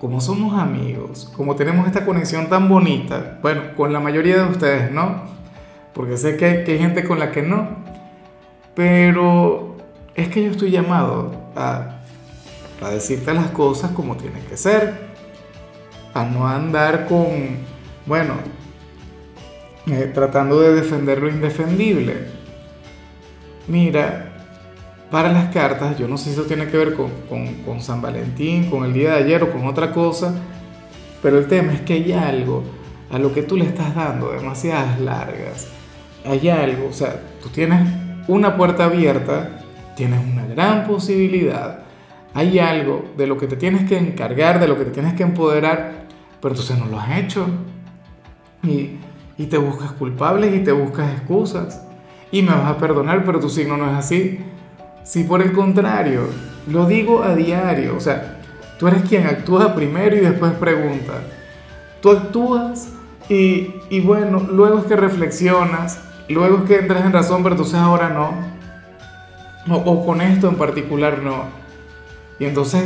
como somos amigos, como tenemos esta conexión tan bonita, bueno, con la mayoría de ustedes no, porque sé que hay, gente con la que no, pero es que yo estoy llamado a, decirte las cosas como tienen que ser, a no andar con, bueno, eh, tratando de defender lo indefendible. Mira, para las cartas, yo no sé si eso tiene que ver con, San Valentín, con el día de ayer o con otra cosa, pero el tema es que hay algo a lo que tú le estás dando demasiadas largas. Hay algo, o sea, tú tienes una puerta abierta, tienes una gran posibilidad, hay algo de lo que te tienes que encargar, de lo que te tienes que empoderar, pero entonces no lo has hecho. Y, y te buscas culpables y te buscas excusas. Y me vas a perdonar, pero tu signo no es así. Si por el contrario, lo digo a diario, o sea, tú eres quien actúa primero y después pregunta. Tú actúas y, y bueno, luego es que reflexionas, luego es que entras en razón, pero entonces ahora no. O, o con esto en particular no. Y entonces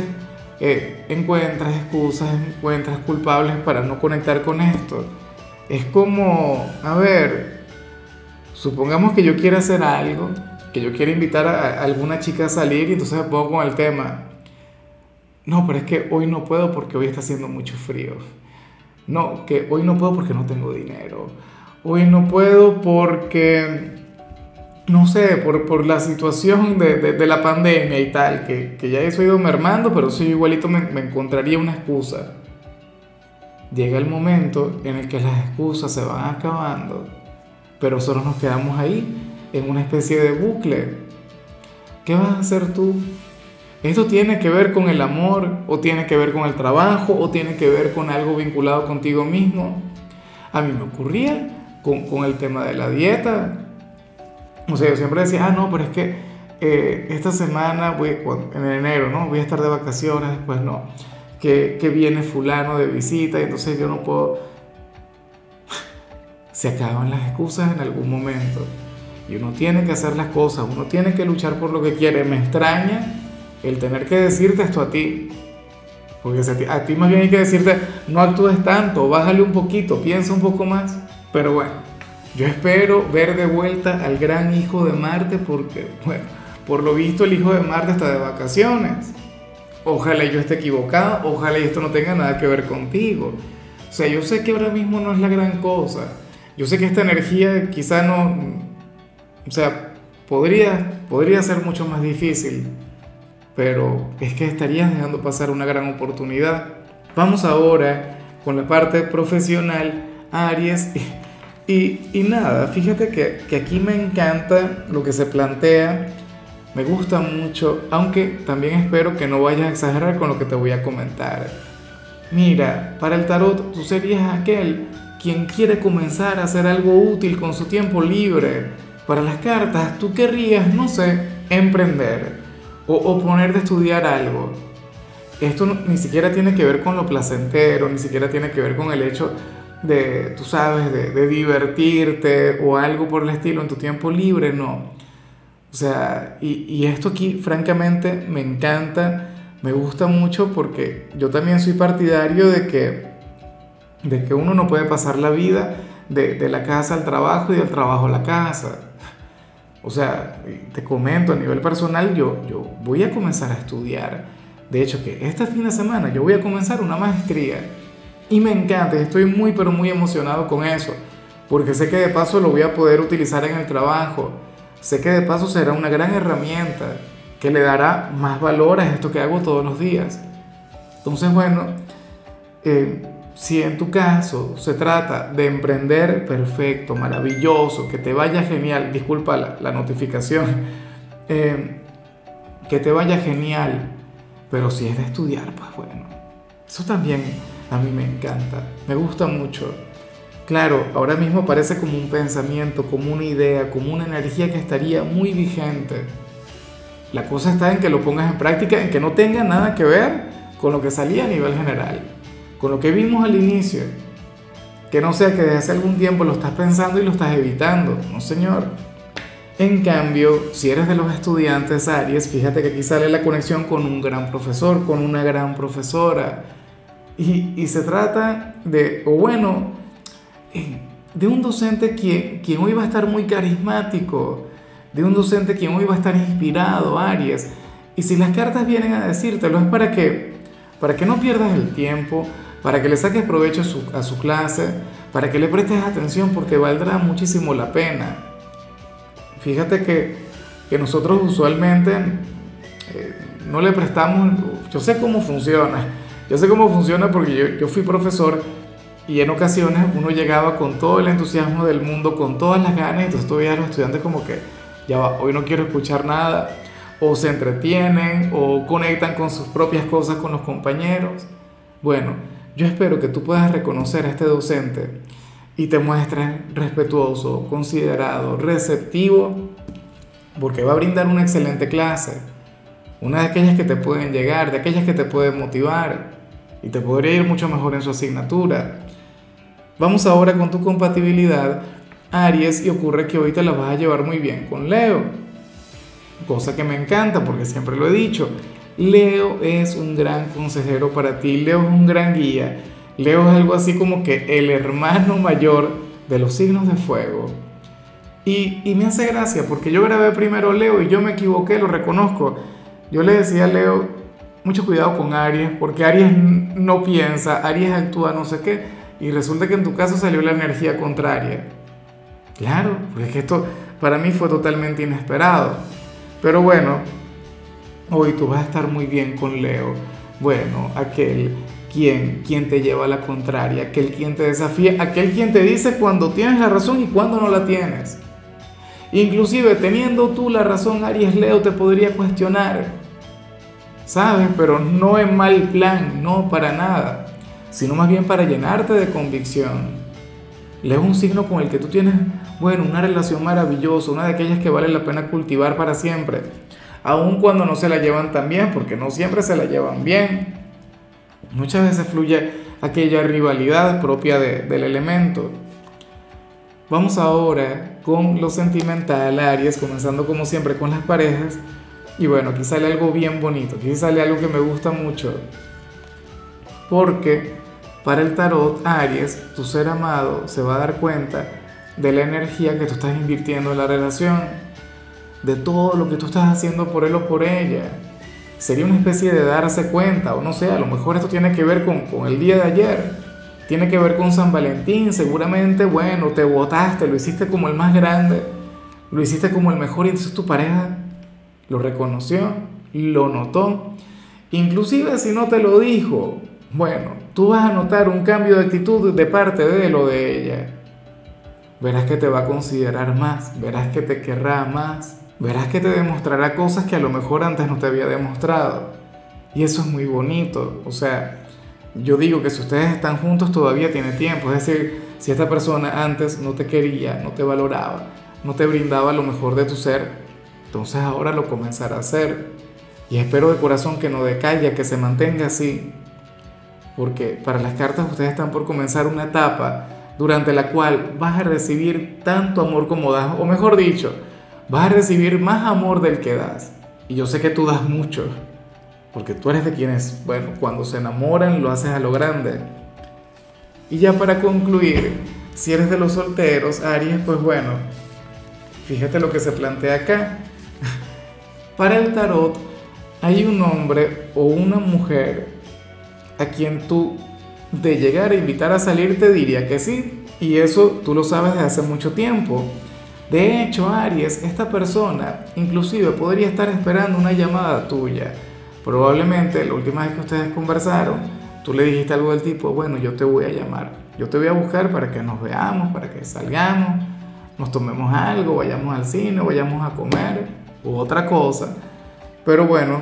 eh, encuentras excusas, encuentras culpables para no conectar con esto. Es como, a ver, supongamos que yo quiera hacer algo que yo quiero invitar a, alguna chica a salir y entonces me pongo con el tema. No, pero es que hoy no puedo porque hoy está haciendo mucho frío. No, que hoy no puedo porque no tengo dinero. Hoy no puedo porque, no sé, por, por la situación de, de, la pandemia y tal, que, que ya eso ha ido mermando, pero sí igualito me, me encontraría una excusa. Llega el momento en el que las excusas se van acabando, pero solo nos quedamos ahí en una especie de bucle. ¿Qué vas a hacer tú? ¿Esto tiene que ver con el amor o tiene que ver con el trabajo o tiene que ver con algo vinculado contigo mismo? A mí me ocurría con, el tema de la dieta. O sea, yo siempre decía, ah, no, pero es que eh, esta semana, voy, en enero, ¿no? Voy a estar de vacaciones, después no. Que, que viene fulano de visita y entonces yo no puedo... Se acaban las excusas en algún momento. Y uno tiene que hacer las cosas, uno tiene que luchar por lo que quiere. Me extraña el tener que decirte esto a ti. Porque a ti más bien hay que decirte, no actúes tanto, bájale un poquito, piensa un poco más. Pero bueno, yo espero ver de vuelta al gran hijo de Marte porque, bueno, por lo visto el hijo de Marte está de vacaciones. Ojalá yo esté equivocado, ojalá esto no tenga nada que ver contigo. O sea, yo sé que ahora mismo no es la gran cosa. Yo sé que esta energía quizá no, o sea, podría, podría ser mucho más difícil, pero es que estarías dejando pasar una gran oportunidad. Vamos ahora con la parte profesional, Aries. Y, y nada, fíjate que, que aquí me encanta lo que se plantea, me gusta mucho, aunque también espero que no vayas a exagerar con lo que te voy a comentar. Mira, para el tarot tú serías aquel quien quiere comenzar a hacer algo útil con su tiempo libre para las cartas, tú querrías, no sé, emprender o, o ponerte a estudiar algo. Esto ni siquiera tiene que ver con lo placentero, ni siquiera tiene que ver con el hecho de, tú sabes, de, divertirte o algo por el estilo en tu tiempo libre, no. O sea, y, y, esto aquí, francamente, me encanta, me gusta mucho porque yo también soy partidario de que, de que uno no puede pasar la vida de, de la casa al trabajo y del trabajo a la casa. O sea, te comento a nivel personal, yo, yo voy a comenzar a estudiar. De hecho, que este fin de semana yo voy a comenzar una maestría. Y me encanta, estoy muy, pero muy emocionado con eso. Porque sé que de paso lo voy a poder utilizar en el trabajo. Sé que de paso será una gran herramienta que le dará más valor a esto que hago todos los días. Entonces, bueno, eh, si en tu caso se trata de emprender, perfecto, maravilloso, que te vaya genial, disculpa la, notificación, eh, que te vaya genial, pero si es de estudiar, pues bueno, eso también a mí me encanta, me gusta mucho. Claro, ahora mismo parece como un pensamiento, como una idea, como una energía que estaría muy vigente. La cosa está en que lo pongas en práctica, en que no tenga nada que ver con lo que salía a nivel general, con lo que vimos al inicio. Que no sea que desde hace algún tiempo lo estás pensando y lo estás evitando. No, señor. En cambio, si eres de los estudiantes Aries, fíjate que aquí sale la conexión con un gran profesor, con una gran profesora. Y, y se trata de, o bueno, de un docente quien, quien hoy va a estar muy carismático, de un docente quien hoy va a estar inspirado, Aries. Y si las cartas vienen a decírtelo es para que, para que no pierdas el tiempo, para que le saques provecho a su, a clase, para que le prestes atención porque valdrá muchísimo la pena. Fíjate que, que nosotros usualmente eh, no le prestamos, yo sé cómo funciona, yo sé cómo funciona porque yo, yo fui profesor y en ocasiones uno llegaba con todo el entusiasmo del mundo, con todas las ganas, y entonces todavía los estudiantes como que, ya hoy no quiero escuchar nada, o se entretienen, o conectan con sus propias cosas con los compañeros. Bueno, yo espero que tú puedas reconocer a este docente y te muestres respetuoso, considerado, receptivo, porque va a brindar una excelente clase, una de aquellas que te pueden llegar, de aquellas que te pueden motivar y te podría ir mucho mejor en su asignatura. Vamos ahora con tu compatibilidad, Aries, y ocurre que hoy te la vas a llevar muy bien con Leo. Cosa que me encanta porque siempre lo he dicho. Leo es un gran consejero para ti, Leo es un gran guía. Leo es algo así como que el hermano mayor de los signos de fuego. Y, me hace gracia porque yo grabé primero Leo y yo me equivoqué, lo reconozco. Yo le decía a Leo, mucho cuidado con Aries, porque Aries no piensa, Aries actúa no sé qué y resulta que en tu caso salió la energía contraria. Claro, porque es que esto para mí fue totalmente inesperado. Pero bueno, hoy tú vas a estar muy bien con Leo. Bueno, aquel quien, quien te lleva a la contraria, aquel quien te desafía, aquel quien te dice cuando tienes la razón y cuando no la tienes. Inclusive teniendo tú la razón, Aries Leo te podría cuestionar. ¿Sabes? Pero no en mal plan, no para nada sino más bien para llenarte de convicción. Leo es un signo con el que tú tienes, bueno, una relación maravillosa, una de aquellas que vale la pena cultivar para siempre, aun cuando no se la llevan tan bien, porque no siempre se la llevan bien. Muchas veces fluye aquella rivalidad propia del elemento. Vamos ahora con lo sentimental, Aries, comenzando como siempre con las parejas. Y bueno, aquí sale algo bien bonito, aquí sale algo que me gusta mucho. Porque para el tarot, Aries, tu ser amado, se va a dar cuenta de la energía que tú estás invirtiendo en la relación, de todo lo que tú estás haciendo por él o por ella. Sería una especie de darse cuenta, o no sé, a lo mejor esto tiene que ver con, el día de ayer, tiene que ver con San Valentín, seguramente, bueno, te votaste, lo hiciste como el más grande, lo hiciste como el mejor y entonces tu pareja lo reconoció, lo notó, inclusive si no te lo dijo, bueno, tú vas a notar un cambio de actitud de parte de él o de ella. Verás que te va a considerar más, verás que te querrá más, verás que te demostrará cosas que a lo mejor antes no te había demostrado. Y eso es muy bonito. O sea, yo digo que si ustedes están juntos todavía tiene tiempo. Es decir, si esta persona antes no te quería, no te valoraba, no te brindaba lo mejor de tu ser, entonces ahora lo comenzará a hacer. Y espero de corazón que no decaiga, que se mantenga así porque para las cartas ustedes están por comenzar una etapa durante la cual vas a recibir tanto amor como das, o mejor dicho, vas a recibir más amor del que das. Y yo sé que tú das mucho, porque tú eres de quienes, bueno, cuando se enamoran lo haces a lo grande. Y ya para concluir, si eres de los solteros, Aries, pues bueno, fíjate lo que se plantea acá. Para el tarot hay un hombre o una mujer a quien tú de llegar a invitar a salir te diría que sí. Y eso tú lo sabes desde hace mucho tiempo. De hecho, Aries, esta persona inclusive podría estar esperando una llamada tuya. Probablemente la última vez que ustedes conversaron, tú le dijiste algo del tipo, bueno, yo te voy a llamar, yo te voy a buscar para que nos veamos, para que salgamos, nos tomemos algo, vayamos al cine, vayamos a comer u otra cosa. Pero bueno,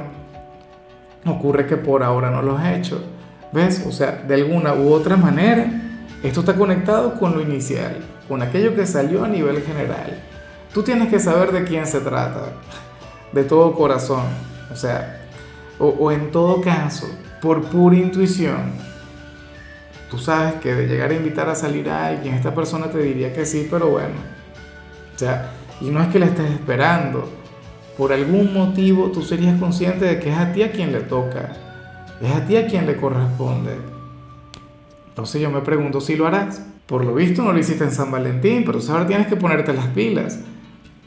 ocurre que por ahora no lo has hecho. ¿Ves? O sea, de alguna u otra manera, esto está conectado con lo inicial, con aquello que salió a nivel general. Tú tienes que saber de quién se trata, de todo corazón, o sea, o, en todo caso, por pura intuición, tú sabes que de llegar a invitar a salir a alguien, esta persona te diría que sí, pero bueno, o sea, y no es que la estés esperando, por algún motivo tú serías consciente de que es a ti a quien le toca, es a ti a quien le corresponde. Entonces yo me pregunto si lo harás. Por lo visto no lo hiciste en San Valentín, pero ahora tienes que ponerte las pilas.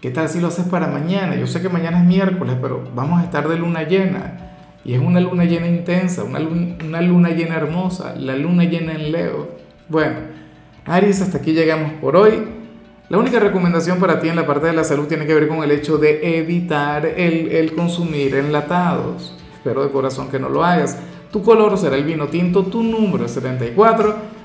¿Qué tal si lo haces para mañana? Yo sé que mañana es miércoles, pero vamos a estar de luna llena. Y es una luna llena intensa, una luna, una luna llena hermosa, la luna llena en Leo. Bueno, Aries, hasta aquí llegamos por hoy. La única recomendación para ti en la parte de la salud tiene que ver con el hecho de evitar el, el consumir enlatados. Espero de corazón que no lo hagas. Tu color será el vino tinto, tu número es 74.